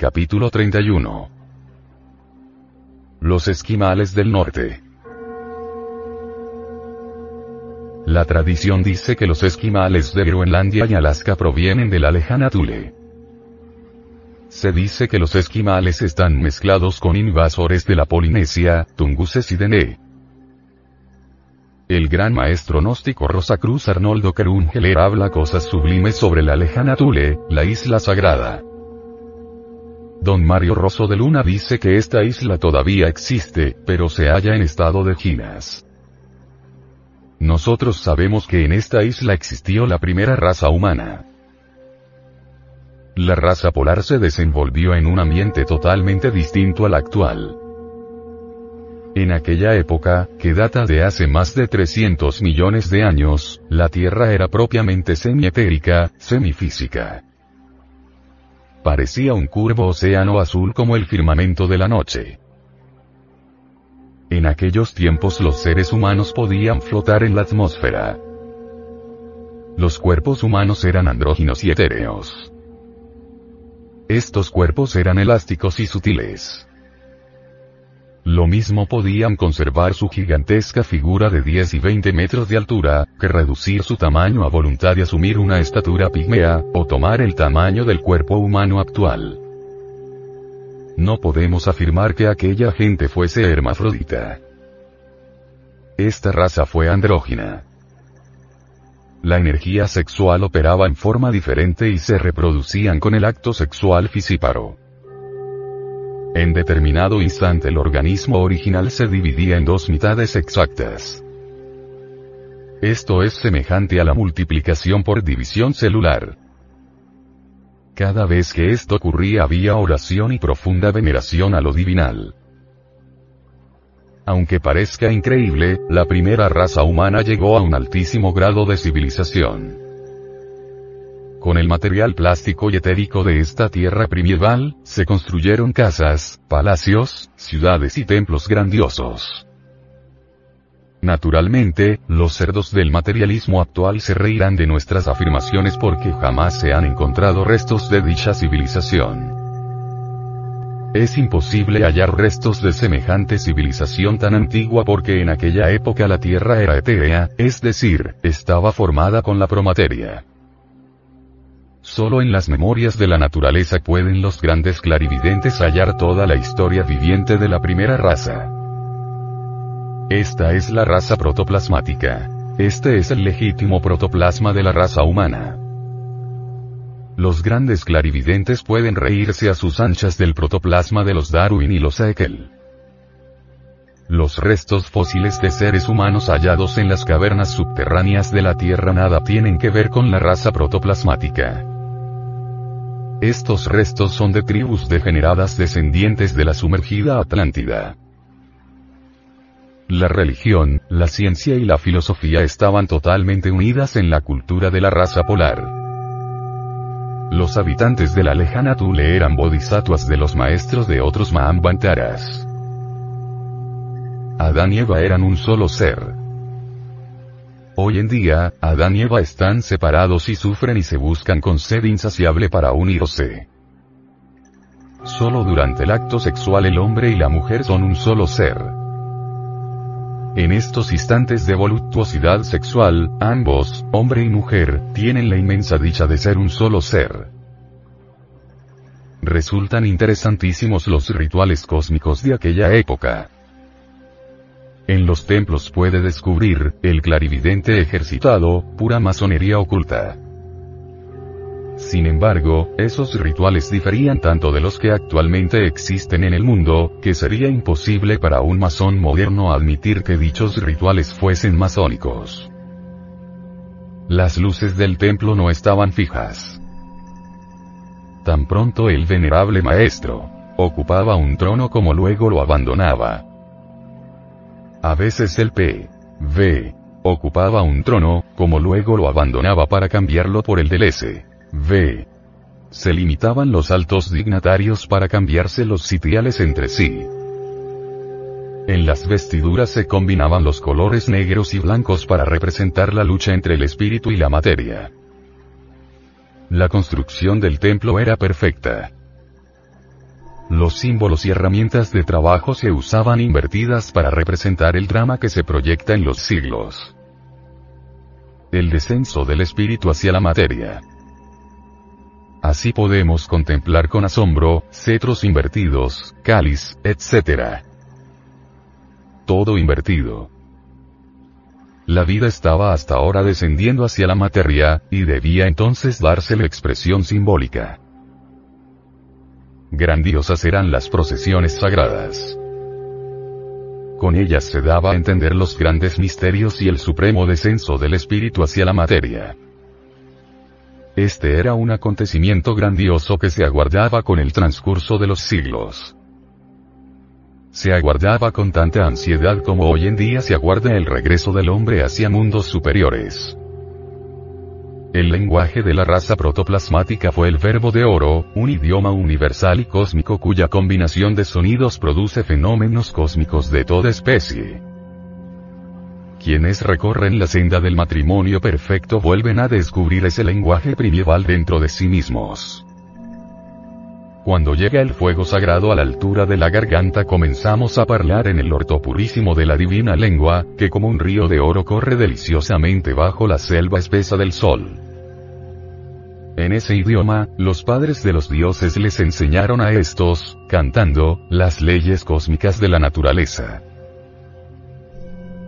Capítulo 31 Los esquimales del norte La tradición dice que los esquimales de Groenlandia y Alaska provienen de la lejana Thule. Se dice que los esquimales están mezclados con invasores de la Polinesia, Tunguses y Dene. El gran maestro gnóstico Rosacruz Arnoldo Kerungeler habla cosas sublimes sobre la lejana Thule, la isla sagrada. Don Mario Rosso de Luna dice que esta isla todavía existe, pero se halla en estado de ginas. Nosotros sabemos que en esta isla existió la primera raza humana. La raza polar se desenvolvió en un ambiente totalmente distinto al actual. En aquella época, que data de hace más de 300 millones de años, la Tierra era propiamente semietérica, semifísica. Parecía un curvo océano azul como el firmamento de la noche. En aquellos tiempos los seres humanos podían flotar en la atmósfera. Los cuerpos humanos eran andróginos y etéreos. Estos cuerpos eran elásticos y sutiles. Lo mismo podían conservar su gigantesca figura de 10 y 20 metros de altura, que reducir su tamaño a voluntad y asumir una estatura pigmea, o tomar el tamaño del cuerpo humano actual. No podemos afirmar que aquella gente fuese hermafrodita. Esta raza fue andrógina. La energía sexual operaba en forma diferente y se reproducían con el acto sexual fisíparo. En determinado instante el organismo original se dividía en dos mitades exactas. Esto es semejante a la multiplicación por división celular. Cada vez que esto ocurría había oración y profunda veneración a lo divinal. Aunque parezca increíble, la primera raza humana llegó a un altísimo grado de civilización. Con el material plástico y etérico de esta tierra primival, se construyeron casas, palacios, ciudades y templos grandiosos. Naturalmente, los cerdos del materialismo actual se reirán de nuestras afirmaciones porque jamás se han encontrado restos de dicha civilización. Es imposible hallar restos de semejante civilización tan antigua porque en aquella época la Tierra era etérea, es decir, estaba formada con la promateria. Solo en las memorias de la naturaleza pueden los grandes clarividentes hallar toda la historia viviente de la primera raza. Esta es la raza protoplasmática. Este es el legítimo protoplasma de la raza humana. Los grandes clarividentes pueden reírse a sus anchas del protoplasma de los Darwin y los Haeckel. Los restos fósiles de seres humanos hallados en las cavernas subterráneas de la Tierra nada tienen que ver con la raza protoplasmática. Estos restos son de tribus degeneradas descendientes de la sumergida Atlántida. La religión, la ciencia y la filosofía estaban totalmente unidas en la cultura de la raza polar. Los habitantes de la lejana Tule eran bodhisattvas de los maestros de otros Mahambantaras. Adán y Eva eran un solo ser. Hoy en día, Adán y Eva están separados y sufren y se buscan con sed insaciable para unirse. Solo durante el acto sexual el hombre y la mujer son un solo ser. En estos instantes de voluptuosidad sexual, ambos, hombre y mujer, tienen la inmensa dicha de ser un solo ser. Resultan interesantísimos los rituales cósmicos de aquella época. En los templos puede descubrir, el clarividente ejercitado, pura masonería oculta. Sin embargo, esos rituales diferían tanto de los que actualmente existen en el mundo, que sería imposible para un masón moderno admitir que dichos rituales fuesen masónicos. Las luces del templo no estaban fijas. Tan pronto el venerable maestro ocupaba un trono como luego lo abandonaba. A veces el P. V. ocupaba un trono, como luego lo abandonaba para cambiarlo por el del S. V. Se limitaban los altos dignatarios para cambiarse los sitiales entre sí. En las vestiduras se combinaban los colores negros y blancos para representar la lucha entre el espíritu y la materia. La construcción del templo era perfecta. Los símbolos y herramientas de trabajo se usaban invertidas para representar el drama que se proyecta en los siglos. El descenso del espíritu hacia la materia. Así podemos contemplar con asombro, cetros invertidos, cáliz, etc. Todo invertido. La vida estaba hasta ahora descendiendo hacia la materia, y debía entonces dársele expresión simbólica. Grandiosas eran las procesiones sagradas. Con ellas se daba a entender los grandes misterios y el supremo descenso del espíritu hacia la materia. Este era un acontecimiento grandioso que se aguardaba con el transcurso de los siglos. Se aguardaba con tanta ansiedad como hoy en día se aguarda el regreso del hombre hacia mundos superiores. El lenguaje de la raza protoplasmática fue el verbo de oro, un idioma universal y cósmico cuya combinación de sonidos produce fenómenos cósmicos de toda especie. Quienes recorren la senda del matrimonio perfecto vuelven a descubrir ese lenguaje primeval dentro de sí mismos. Cuando llega el fuego sagrado a la altura de la garganta comenzamos a hablar en el orto purísimo de la divina lengua, que como un río de oro corre deliciosamente bajo la selva espesa del sol. En ese idioma, los padres de los dioses les enseñaron a estos, cantando, las leyes cósmicas de la naturaleza.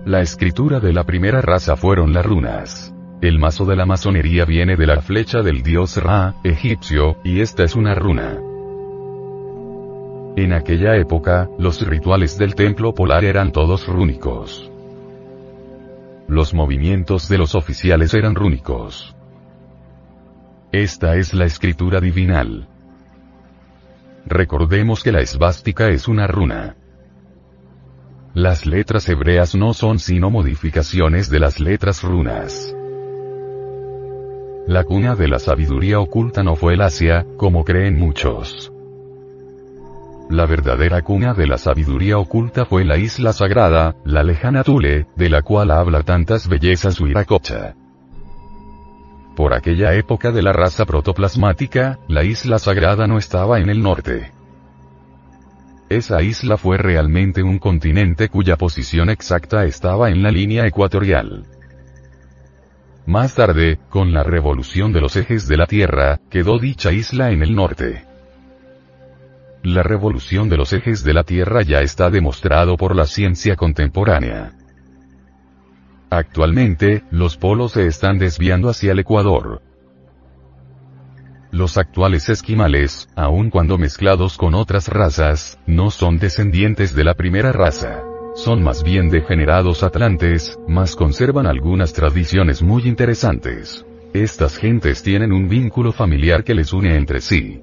La escritura de la primera raza fueron las runas. El mazo de la masonería viene de la flecha del dios Ra, egipcio, y esta es una runa. En aquella época, los rituales del templo polar eran todos rúnicos. Los movimientos de los oficiales eran rúnicos. Esta es la escritura divinal. Recordemos que la esvástica es una runa. Las letras hebreas no son sino modificaciones de las letras runas. La cuna de la sabiduría oculta no fue el Asia, como creen muchos. La verdadera cuna de la sabiduría oculta fue la isla sagrada, la lejana Tule, de la cual habla tantas bellezas Huiracocha. Por aquella época de la raza protoplasmática, la isla sagrada no estaba en el norte. Esa isla fue realmente un continente cuya posición exacta estaba en la línea ecuatorial. Más tarde, con la revolución de los ejes de la Tierra, quedó dicha isla en el norte. La revolución de los ejes de la Tierra ya está demostrado por la ciencia contemporánea. Actualmente, los polos se están desviando hacia el Ecuador, los actuales esquimales, aun cuando mezclados con otras razas, no son descendientes de la primera raza. Son más bien degenerados atlantes, mas conservan algunas tradiciones muy interesantes. Estas gentes tienen un vínculo familiar que les une entre sí.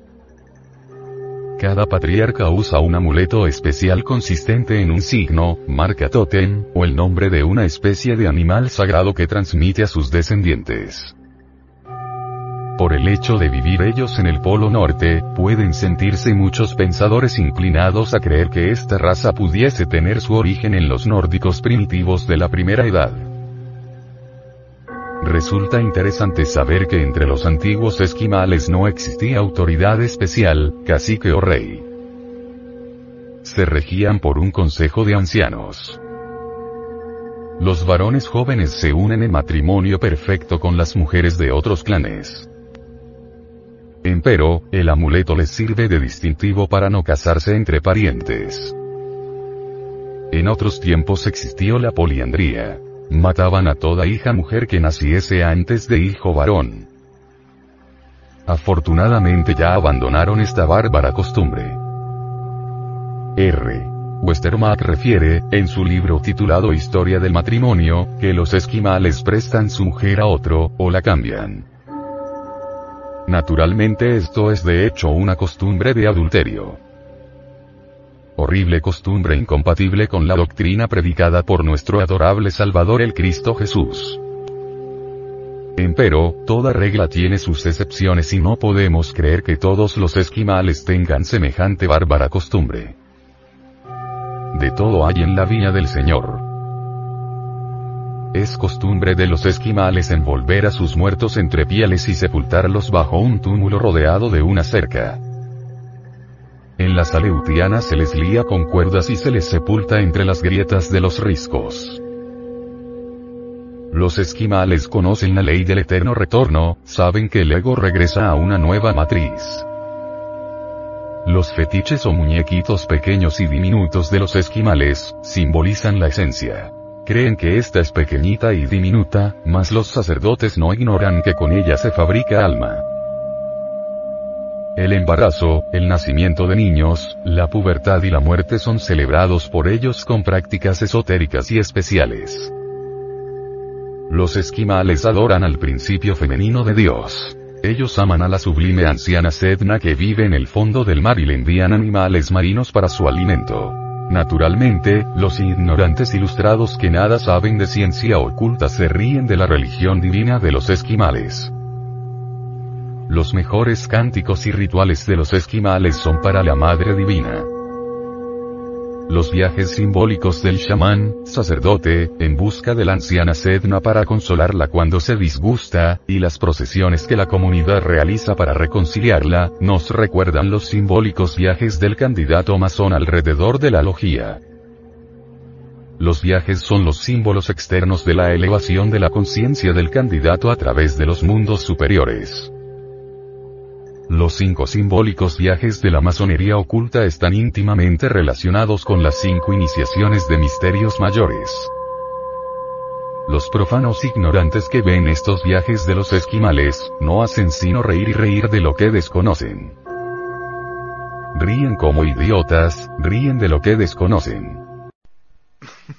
Cada patriarca usa un amuleto especial consistente en un signo, marca tótem, o el nombre de una especie de animal sagrado que transmite a sus descendientes. Por el hecho de vivir ellos en el Polo Norte, pueden sentirse muchos pensadores inclinados a creer que esta raza pudiese tener su origen en los nórdicos primitivos de la primera edad. Resulta interesante saber que entre los antiguos esquimales no existía autoridad especial, cacique o rey. Se regían por un consejo de ancianos. Los varones jóvenes se unen en matrimonio perfecto con las mujeres de otros clanes. Empero, el amuleto les sirve de distintivo para no casarse entre parientes. En otros tiempos existió la poliandría. Mataban a toda hija mujer que naciese antes de hijo varón. Afortunadamente ya abandonaron esta bárbara costumbre. R. Westermarck refiere, en su libro titulado Historia del matrimonio, que los esquimales prestan su mujer a otro, o la cambian. Naturalmente esto es de hecho una costumbre de adulterio. Horrible costumbre incompatible con la doctrina predicada por nuestro adorable Salvador el Cristo Jesús. Empero, toda regla tiene sus excepciones y no podemos creer que todos los esquimales tengan semejante bárbara costumbre. De todo hay en la vía del Señor. Es costumbre de los esquimales envolver a sus muertos entre pieles y sepultarlos bajo un túmulo rodeado de una cerca. En las aleutianas se les lía con cuerdas y se les sepulta entre las grietas de los riscos. Los esquimales conocen la ley del eterno retorno, saben que el ego regresa a una nueva matriz. Los fetiches o muñequitos pequeños y diminutos de los esquimales, simbolizan la esencia. Creen que esta es pequeñita y diminuta, mas los sacerdotes no ignoran que con ella se fabrica alma. El embarazo, el nacimiento de niños, la pubertad y la muerte son celebrados por ellos con prácticas esotéricas y especiales. Los esquimales adoran al principio femenino de Dios. Ellos aman a la sublime anciana Sedna que vive en el fondo del mar y le envían animales marinos para su alimento. Naturalmente, los ignorantes ilustrados que nada saben de ciencia oculta se ríen de la religión divina de los esquimales. Los mejores cánticos y rituales de los esquimales son para la Madre Divina. Los viajes simbólicos del chamán, sacerdote, en busca de la anciana Sedna para consolarla cuando se disgusta, y las procesiones que la comunidad realiza para reconciliarla, nos recuerdan los simbólicos viajes del candidato masón alrededor de la logía. Los viajes son los símbolos externos de la elevación de la conciencia del candidato a través de los mundos superiores. Los cinco simbólicos viajes de la masonería oculta están íntimamente relacionados con las cinco iniciaciones de misterios mayores. Los profanos ignorantes que ven estos viajes de los esquimales, no hacen sino reír y reír de lo que desconocen. Ríen como idiotas, ríen de lo que desconocen.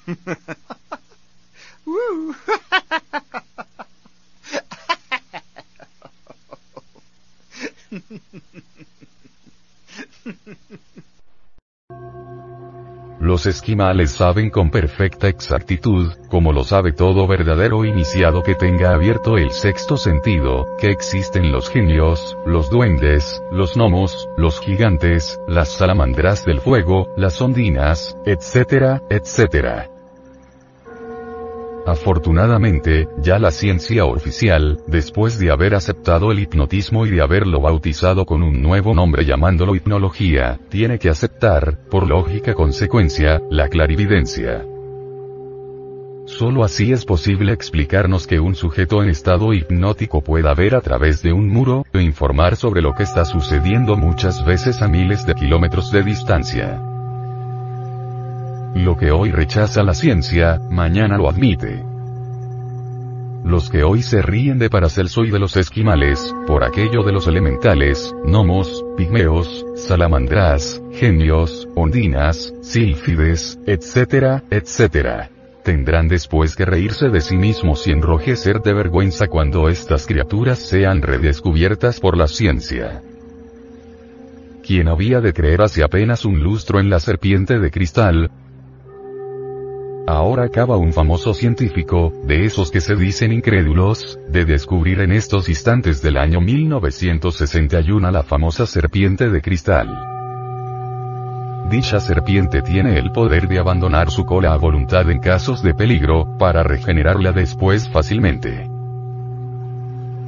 Los esquimales saben con perfecta exactitud, como lo sabe todo verdadero iniciado que tenga abierto el sexto sentido, que existen los genios, los duendes, los gnomos, los gigantes, las salamandras del fuego, las ondinas, etcétera, etcétera. Afortunadamente, ya la ciencia oficial, después de haber aceptado el hipnotismo y de haberlo bautizado con un nuevo nombre llamándolo hipnología, tiene que aceptar, por lógica consecuencia, la clarividencia. Solo así es posible explicarnos que un sujeto en estado hipnótico pueda ver a través de un muro, e informar sobre lo que está sucediendo muchas veces a miles de kilómetros de distancia. Lo que hoy rechaza la ciencia, mañana lo admite. Los que hoy se ríen de Paracelso y de los esquimales, por aquello de los elementales, gnomos, pigmeos, salamandras, genios, ondinas, sílfides, etcétera, etcétera. Tendrán después que reírse de sí mismos y enrojecer de vergüenza cuando estas criaturas sean redescubiertas por la ciencia. Quien había de creer hace apenas un lustro en la serpiente de cristal, Ahora acaba un famoso científico, de esos que se dicen incrédulos, de descubrir en estos instantes del año 1961 la famosa serpiente de cristal. Dicha serpiente tiene el poder de abandonar su cola a voluntad en casos de peligro, para regenerarla después fácilmente.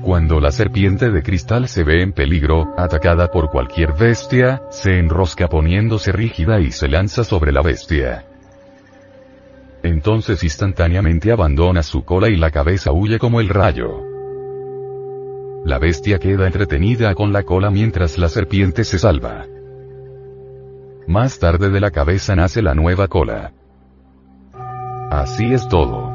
Cuando la serpiente de cristal se ve en peligro, atacada por cualquier bestia, se enrosca poniéndose rígida y se lanza sobre la bestia. Entonces instantáneamente abandona su cola y la cabeza huye como el rayo. La bestia queda entretenida con la cola mientras la serpiente se salva. Más tarde de la cabeza nace la nueva cola. Así es todo.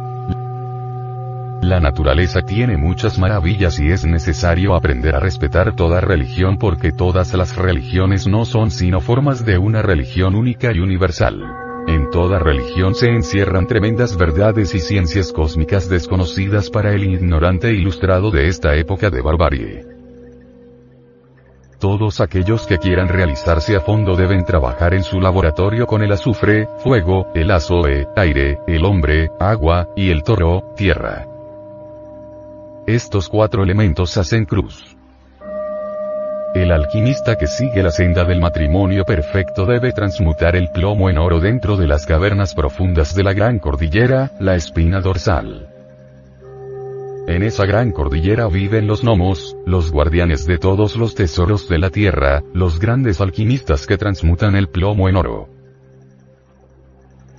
La naturaleza tiene muchas maravillas y es necesario aprender a respetar toda religión porque todas las religiones no son sino formas de una religión única y universal. En toda religión se encierran tremendas verdades y ciencias cósmicas desconocidas para el ignorante ilustrado de esta época de barbarie. Todos aquellos que quieran realizarse a fondo deben trabajar en su laboratorio con el azufre, fuego, el azoe, aire, el hombre, agua, y el toro, tierra. Estos cuatro elementos hacen cruz. El alquimista que sigue la senda del matrimonio perfecto debe transmutar el plomo en oro dentro de las cavernas profundas de la gran cordillera, la espina dorsal. En esa gran cordillera viven los gnomos, los guardianes de todos los tesoros de la tierra, los grandes alquimistas que transmutan el plomo en oro.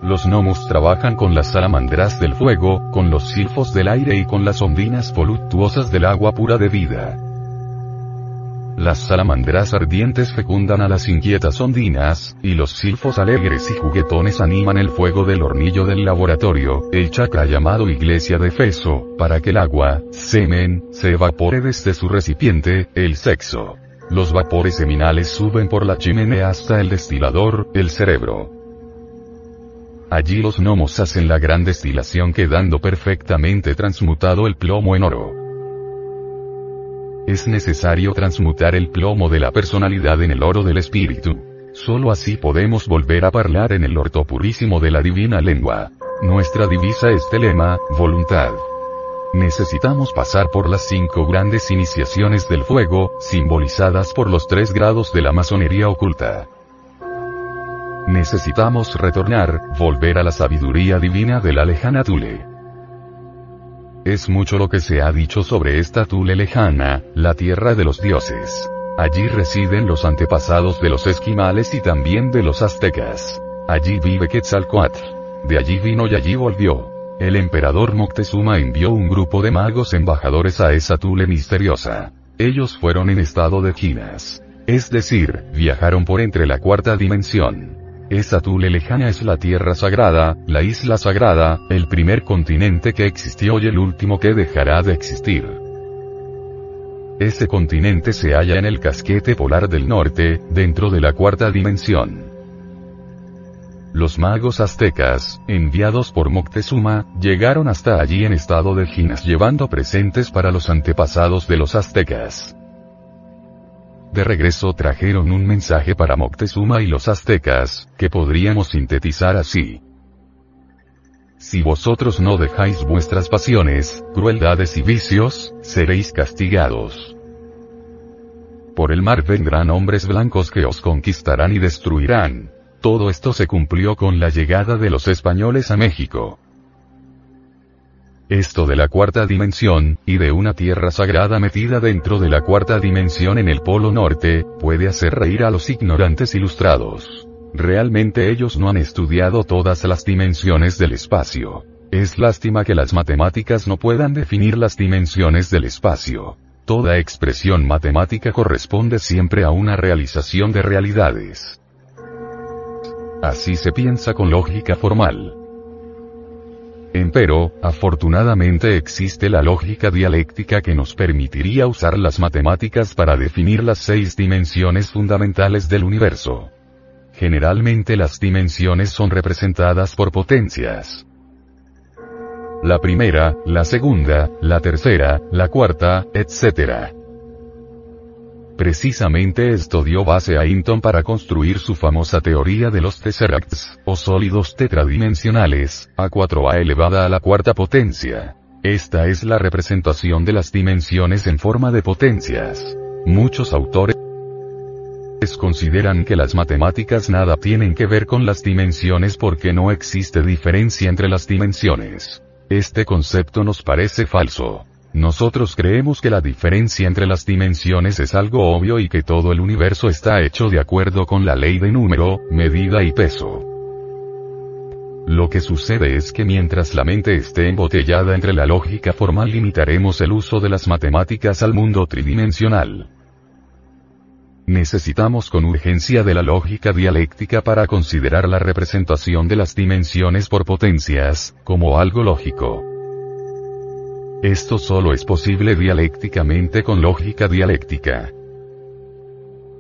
Los gnomos trabajan con las salamandras del fuego, con los silfos del aire y con las ondinas voluptuosas del agua pura de vida. Las salamandras ardientes fecundan a las inquietas ondinas, y los silfos alegres y juguetones animan el fuego del hornillo del laboratorio, el chakra llamado iglesia de Feso, para que el agua, semen, se evapore desde su recipiente, el sexo. Los vapores seminales suben por la chimenea hasta el destilador, el cerebro. Allí los gnomos hacen la gran destilación quedando perfectamente transmutado el plomo en oro es necesario transmutar el plomo de la personalidad en el oro del espíritu. Solo así podemos volver a hablar en el orto purísimo de la divina lengua. Nuestra divisa es telema, voluntad. Necesitamos pasar por las cinco grandes iniciaciones del fuego, simbolizadas por los tres grados de la masonería oculta. Necesitamos retornar, volver a la sabiduría divina de la lejana Tule. Es mucho lo que se ha dicho sobre esta Tule lejana, la tierra de los dioses. Allí residen los antepasados de los esquimales y también de los aztecas. Allí vive Quetzalcoatl. De allí vino y allí volvió. El emperador Moctezuma envió un grupo de magos embajadores a esa Tule misteriosa. Ellos fueron en estado de ginas. Es decir, viajaron por entre la cuarta dimensión. Esa Tule lejana es la tierra sagrada, la isla sagrada, el primer continente que existió y el último que dejará de existir. Ese continente se halla en el casquete polar del norte, dentro de la cuarta dimensión. Los magos aztecas, enviados por Moctezuma, llegaron hasta allí en estado de ginas llevando presentes para los antepasados de los aztecas. De regreso trajeron un mensaje para Moctezuma y los aztecas, que podríamos sintetizar así. Si vosotros no dejáis vuestras pasiones, crueldades y vicios, seréis castigados. Por el mar vendrán hombres blancos que os conquistarán y destruirán. Todo esto se cumplió con la llegada de los españoles a México. Esto de la cuarta dimensión, y de una tierra sagrada metida dentro de la cuarta dimensión en el polo norte, puede hacer reír a los ignorantes ilustrados. Realmente ellos no han estudiado todas las dimensiones del espacio. Es lástima que las matemáticas no puedan definir las dimensiones del espacio. Toda expresión matemática corresponde siempre a una realización de realidades. Así se piensa con lógica formal. Empero, afortunadamente existe la lógica dialéctica que nos permitiría usar las matemáticas para definir las seis dimensiones fundamentales del universo. Generalmente las dimensiones son representadas por potencias. La primera, la segunda, la tercera, la cuarta, etc. Precisamente esto dio base a Hinton para construir su famosa teoría de los tesseracts, o sólidos tetradimensionales, a 4a elevada a la cuarta potencia. Esta es la representación de las dimensiones en forma de potencias. Muchos autores consideran que las matemáticas nada tienen que ver con las dimensiones porque no existe diferencia entre las dimensiones. Este concepto nos parece falso. Nosotros creemos que la diferencia entre las dimensiones es algo obvio y que todo el universo está hecho de acuerdo con la ley de número, medida y peso. Lo que sucede es que mientras la mente esté embotellada entre la lógica formal limitaremos el uso de las matemáticas al mundo tridimensional. Necesitamos con urgencia de la lógica dialéctica para considerar la representación de las dimensiones por potencias, como algo lógico. Esto solo es posible dialécticamente con lógica dialéctica.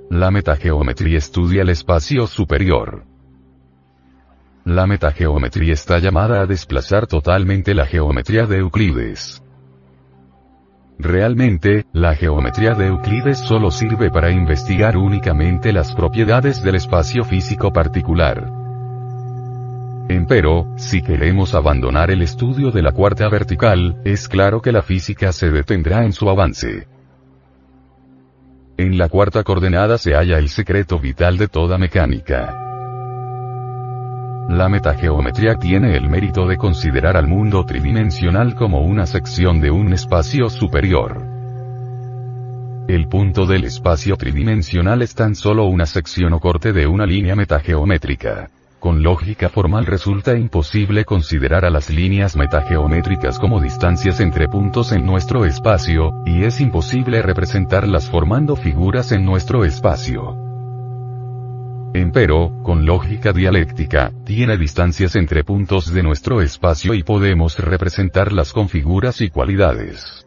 La metageometría estudia el espacio superior. La metageometría está llamada a desplazar totalmente la geometría de Euclides. Realmente, la geometría de Euclides solo sirve para investigar únicamente las propiedades del espacio físico particular. Empero, si queremos abandonar el estudio de la cuarta vertical, es claro que la física se detendrá en su avance. En la cuarta coordenada se halla el secreto vital de toda mecánica. La metageometría tiene el mérito de considerar al mundo tridimensional como una sección de un espacio superior. El punto del espacio tridimensional es tan solo una sección o corte de una línea metageométrica. Con lógica formal resulta imposible considerar a las líneas metageométricas como distancias entre puntos en nuestro espacio, y es imposible representarlas formando figuras en nuestro espacio. Empero, con lógica dialéctica, tiene distancias entre puntos de nuestro espacio y podemos representarlas con figuras y cualidades.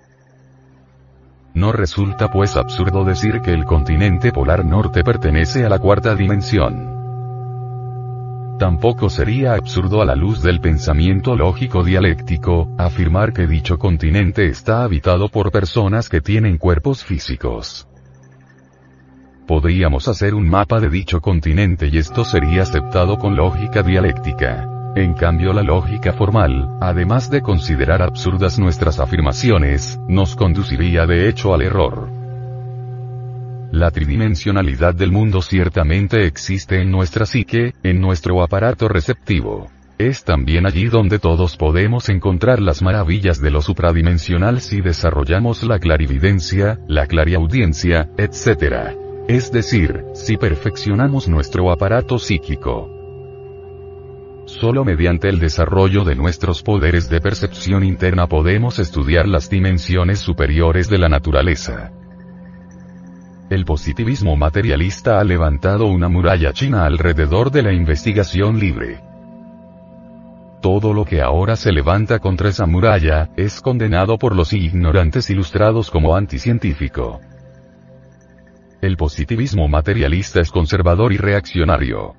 No resulta pues absurdo decir que el continente polar norte pertenece a la cuarta dimensión. Tampoco sería absurdo a la luz del pensamiento lógico dialéctico, afirmar que dicho continente está habitado por personas que tienen cuerpos físicos. Podríamos hacer un mapa de dicho continente y esto sería aceptado con lógica dialéctica. En cambio la lógica formal, además de considerar absurdas nuestras afirmaciones, nos conduciría de hecho al error. La tridimensionalidad del mundo ciertamente existe en nuestra psique, en nuestro aparato receptivo. Es también allí donde todos podemos encontrar las maravillas de lo supradimensional si desarrollamos la clarividencia, la clariaudiencia, etc es decir, si perfeccionamos nuestro aparato psíquico. Solo mediante el desarrollo de nuestros poderes de percepción interna podemos estudiar las dimensiones superiores de la naturaleza. El positivismo materialista ha levantado una muralla china alrededor de la investigación libre. Todo lo que ahora se levanta contra esa muralla, es condenado por los ignorantes ilustrados como anticientífico. El positivismo materialista es conservador y reaccionario.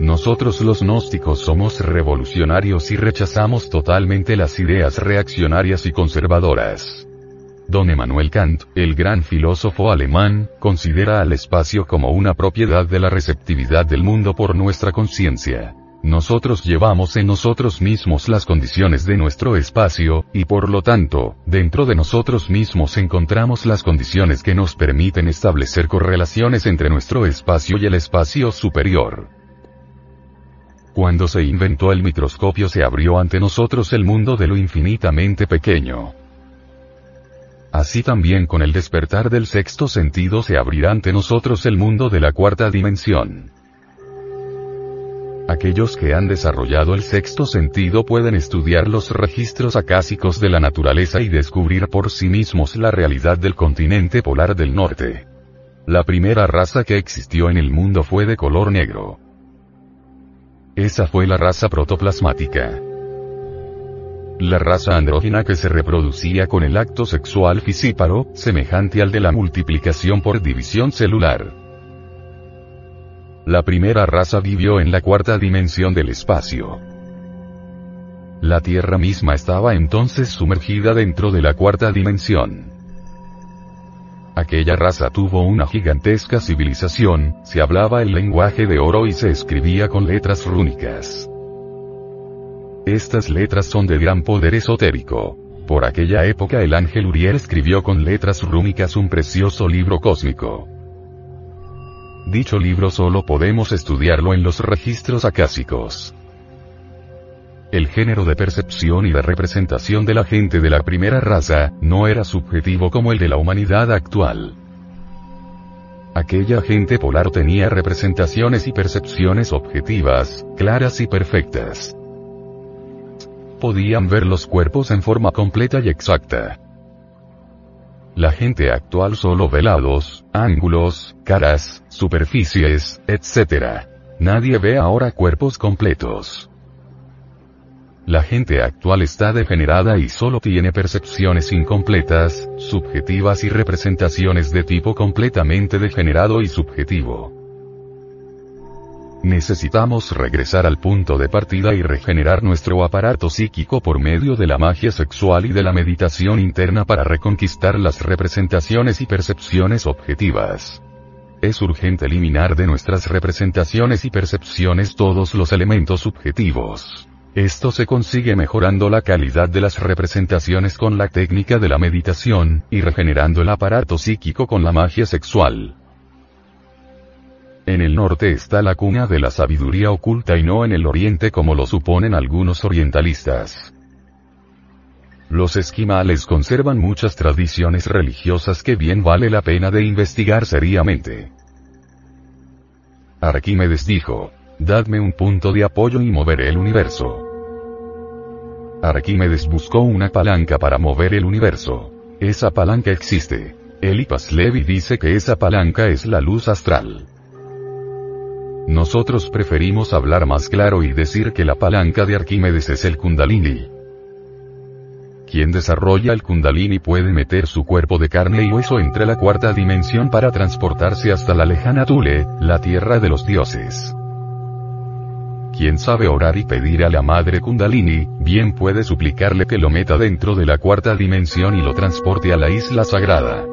Nosotros los gnósticos somos revolucionarios y rechazamos totalmente las ideas reaccionarias y conservadoras. Don Emmanuel Kant, el gran filósofo alemán, considera al espacio como una propiedad de la receptividad del mundo por nuestra conciencia. Nosotros llevamos en nosotros mismos las condiciones de nuestro espacio, y por lo tanto, dentro de nosotros mismos encontramos las condiciones que nos permiten establecer correlaciones entre nuestro espacio y el espacio superior. Cuando se inventó el microscopio se abrió ante nosotros el mundo de lo infinitamente pequeño. Así también con el despertar del sexto sentido se abrirá ante nosotros el mundo de la cuarta dimensión. Aquellos que han desarrollado el sexto sentido pueden estudiar los registros acásicos de la naturaleza y descubrir por sí mismos la realidad del continente polar del norte. La primera raza que existió en el mundo fue de color negro. Esa fue la raza protoplasmática. La raza andrógina que se reproducía con el acto sexual fisíparo, semejante al de la multiplicación por división celular. La primera raza vivió en la cuarta dimensión del espacio. La Tierra misma estaba entonces sumergida dentro de la cuarta dimensión. Aquella raza tuvo una gigantesca civilización, se hablaba el lenguaje de oro y se escribía con letras rúnicas. Estas letras son de gran poder esotérico. Por aquella época el ángel Uriel escribió con letras rúnicas un precioso libro cósmico. Dicho libro solo podemos estudiarlo en los registros acásicos. El género de percepción y de representación de la gente de la primera raza, no era subjetivo como el de la humanidad actual. Aquella gente polar tenía representaciones y percepciones objetivas, claras y perfectas. Podían ver los cuerpos en forma completa y exacta. La gente actual solo ve lados, ángulos, caras, superficies, etc. Nadie ve ahora cuerpos completos. la gente actual está degenerada y solo tiene percepciones incompletas, subjetivas y representaciones de tipo completamente degenerado y subjetivo. Necesitamos regresar al punto de partida y regenerar nuestro aparato psíquico por medio de la magia sexual y de la meditación interna para reconquistar las representaciones y percepciones objetivas. Es urgente eliminar de nuestras representaciones y percepciones todos los elementos subjetivos. Esto se consigue mejorando la calidad de las representaciones con la técnica de la meditación, y regenerando el aparato psíquico con la magia sexual. En el norte está la cuna de la sabiduría oculta y no en el oriente como lo suponen algunos orientalistas. Los esquimales conservan muchas tradiciones religiosas que bien vale la pena de investigar seriamente. Arquímedes dijo, Dadme un punto de apoyo y moveré el universo. Arquímedes buscó una palanca para mover el universo. Esa palanca existe. Elipas Levi dice que esa palanca es la luz astral. Nosotros preferimos hablar más claro y decir que la palanca de Arquímedes es el Kundalini. Quien desarrolla el Kundalini puede meter su cuerpo de carne y hueso entre la cuarta dimensión para transportarse hasta la lejana Tule, la tierra de los dioses. Quien sabe orar y pedir a la madre Kundalini, bien puede suplicarle que lo meta dentro de la cuarta dimensión y lo transporte a la isla sagrada.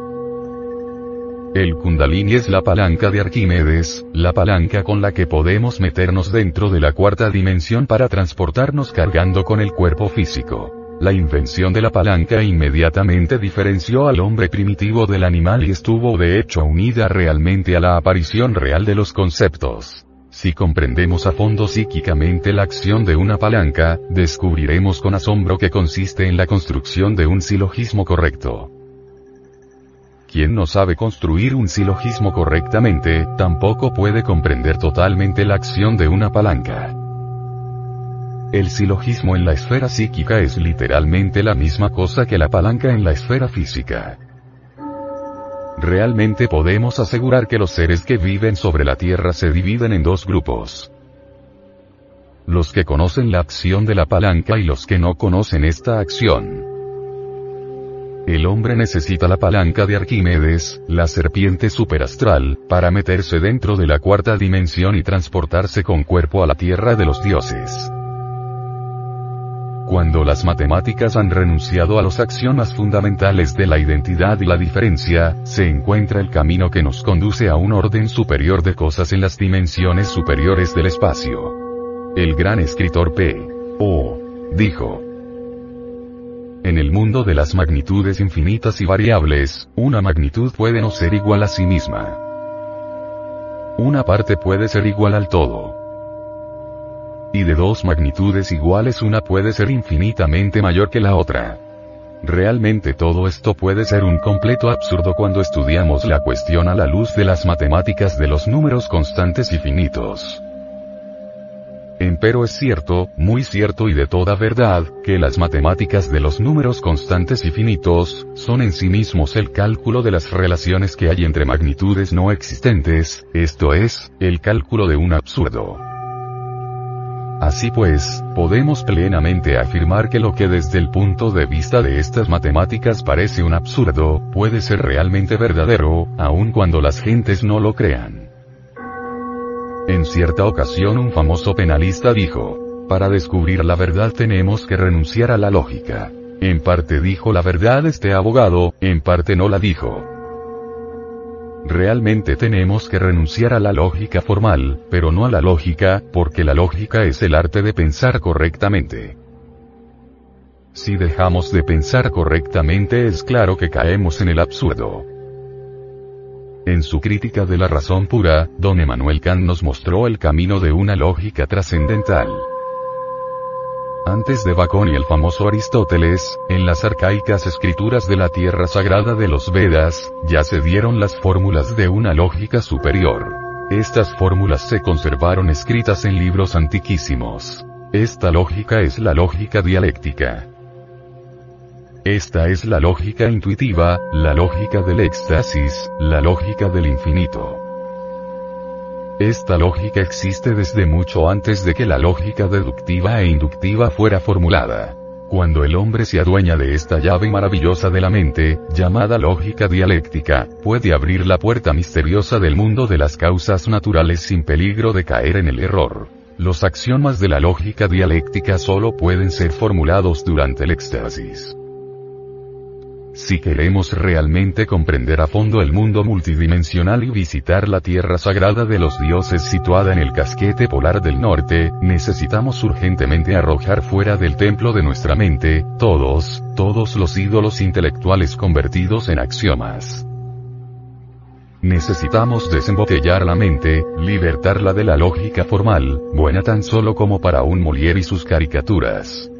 El kundalini es la palanca de Arquímedes, la palanca con la que podemos meternos dentro de la cuarta dimensión para transportarnos cargando con el cuerpo físico. La invención de la palanca inmediatamente diferenció al hombre primitivo del animal y estuvo de hecho unida realmente a la aparición real de los conceptos. Si comprendemos a fondo psíquicamente la acción de una palanca, descubriremos con asombro que consiste en la construcción de un silogismo correcto. Quien no sabe construir un silogismo correctamente, tampoco puede comprender totalmente la acción de una palanca. El silogismo en la esfera psíquica es literalmente la misma cosa que la palanca en la esfera física. Realmente podemos asegurar que los seres que viven sobre la Tierra se dividen en dos grupos. Los que conocen la acción de la palanca y los que no conocen esta acción. El hombre necesita la palanca de Arquímedes, la serpiente superastral, para meterse dentro de la cuarta dimensión y transportarse con cuerpo a la tierra de los dioses. Cuando las matemáticas han renunciado a los axiomas fundamentales de la identidad y la diferencia, se encuentra el camino que nos conduce a un orden superior de cosas en las dimensiones superiores del espacio. El gran escritor P. O. dijo, en el mundo de las magnitudes infinitas y variables, una magnitud puede no ser igual a sí misma. Una parte puede ser igual al todo. Y de dos magnitudes iguales una puede ser infinitamente mayor que la otra. Realmente todo esto puede ser un completo absurdo cuando estudiamos la cuestión a la luz de las matemáticas de los números constantes y finitos. Empero es cierto, muy cierto y de toda verdad, que las matemáticas de los números constantes y finitos, son en sí mismos el cálculo de las relaciones que hay entre magnitudes no existentes, esto es, el cálculo de un absurdo. Así pues, podemos plenamente afirmar que lo que desde el punto de vista de estas matemáticas parece un absurdo, puede ser realmente verdadero, aun cuando las gentes no lo crean. En cierta ocasión un famoso penalista dijo, para descubrir la verdad tenemos que renunciar a la lógica. En parte dijo la verdad este abogado, en parte no la dijo. Realmente tenemos que renunciar a la lógica formal, pero no a la lógica, porque la lógica es el arte de pensar correctamente. Si dejamos de pensar correctamente es claro que caemos en el absurdo. En su crítica de la razón pura, don Emanuel Kant nos mostró el camino de una lógica trascendental. Antes de Bacón y el famoso Aristóteles, en las arcaicas escrituras de la tierra sagrada de los Vedas, ya se dieron las fórmulas de una lógica superior. Estas fórmulas se conservaron escritas en libros antiquísimos. Esta lógica es la lógica dialéctica. Esta es la lógica intuitiva, la lógica del éxtasis, la lógica del infinito. Esta lógica existe desde mucho antes de que la lógica deductiva e inductiva fuera formulada. Cuando el hombre se adueña de esta llave maravillosa de la mente, llamada lógica dialéctica, puede abrir la puerta misteriosa del mundo de las causas naturales sin peligro de caer en el error. Los axiomas de la lógica dialéctica solo pueden ser formulados durante el éxtasis. Si queremos realmente comprender a fondo el mundo multidimensional y visitar la tierra sagrada de los dioses situada en el casquete polar del norte, necesitamos urgentemente arrojar fuera del templo de nuestra mente, todos, todos los ídolos intelectuales convertidos en axiomas. Necesitamos desembotellar la mente, libertarla de la lógica formal, buena tan solo como para un Molière y sus caricaturas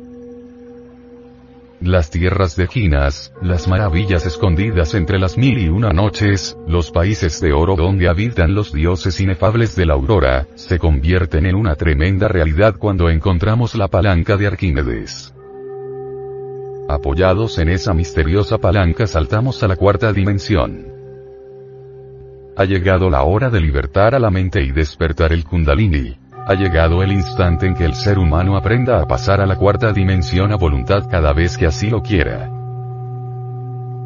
las tierras de Ginas, las maravillas escondidas entre las mil y una noches, los países de oro donde habitan los dioses inefables de la aurora, se convierten en una tremenda realidad cuando encontramos la palanca de Arquímedes. Apoyados en esa misteriosa palanca saltamos a la cuarta dimensión. Ha llegado la hora de libertar a la mente y despertar el kundalini. Ha llegado el instante en que el ser humano aprenda a pasar a la cuarta dimensión a voluntad cada vez que así lo quiera.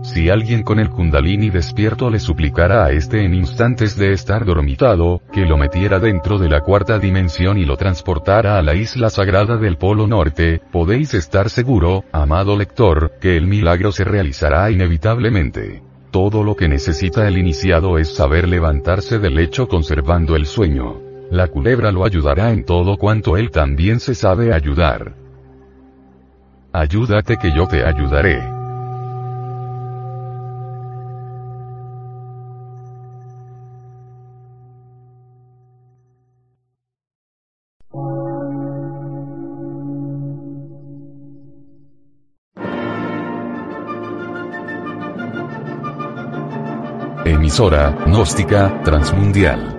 Si alguien con el kundalini despierto le suplicara a este en instantes de estar dormitado, que lo metiera dentro de la cuarta dimensión y lo transportara a la isla sagrada del Polo Norte, podéis estar seguro, amado lector, que el milagro se realizará inevitablemente. Todo lo que necesita el iniciado es saber levantarse del lecho conservando el sueño. La culebra lo ayudará en todo cuanto él también se sabe ayudar. Ayúdate que yo te ayudaré. Emisora, gnóstica, transmundial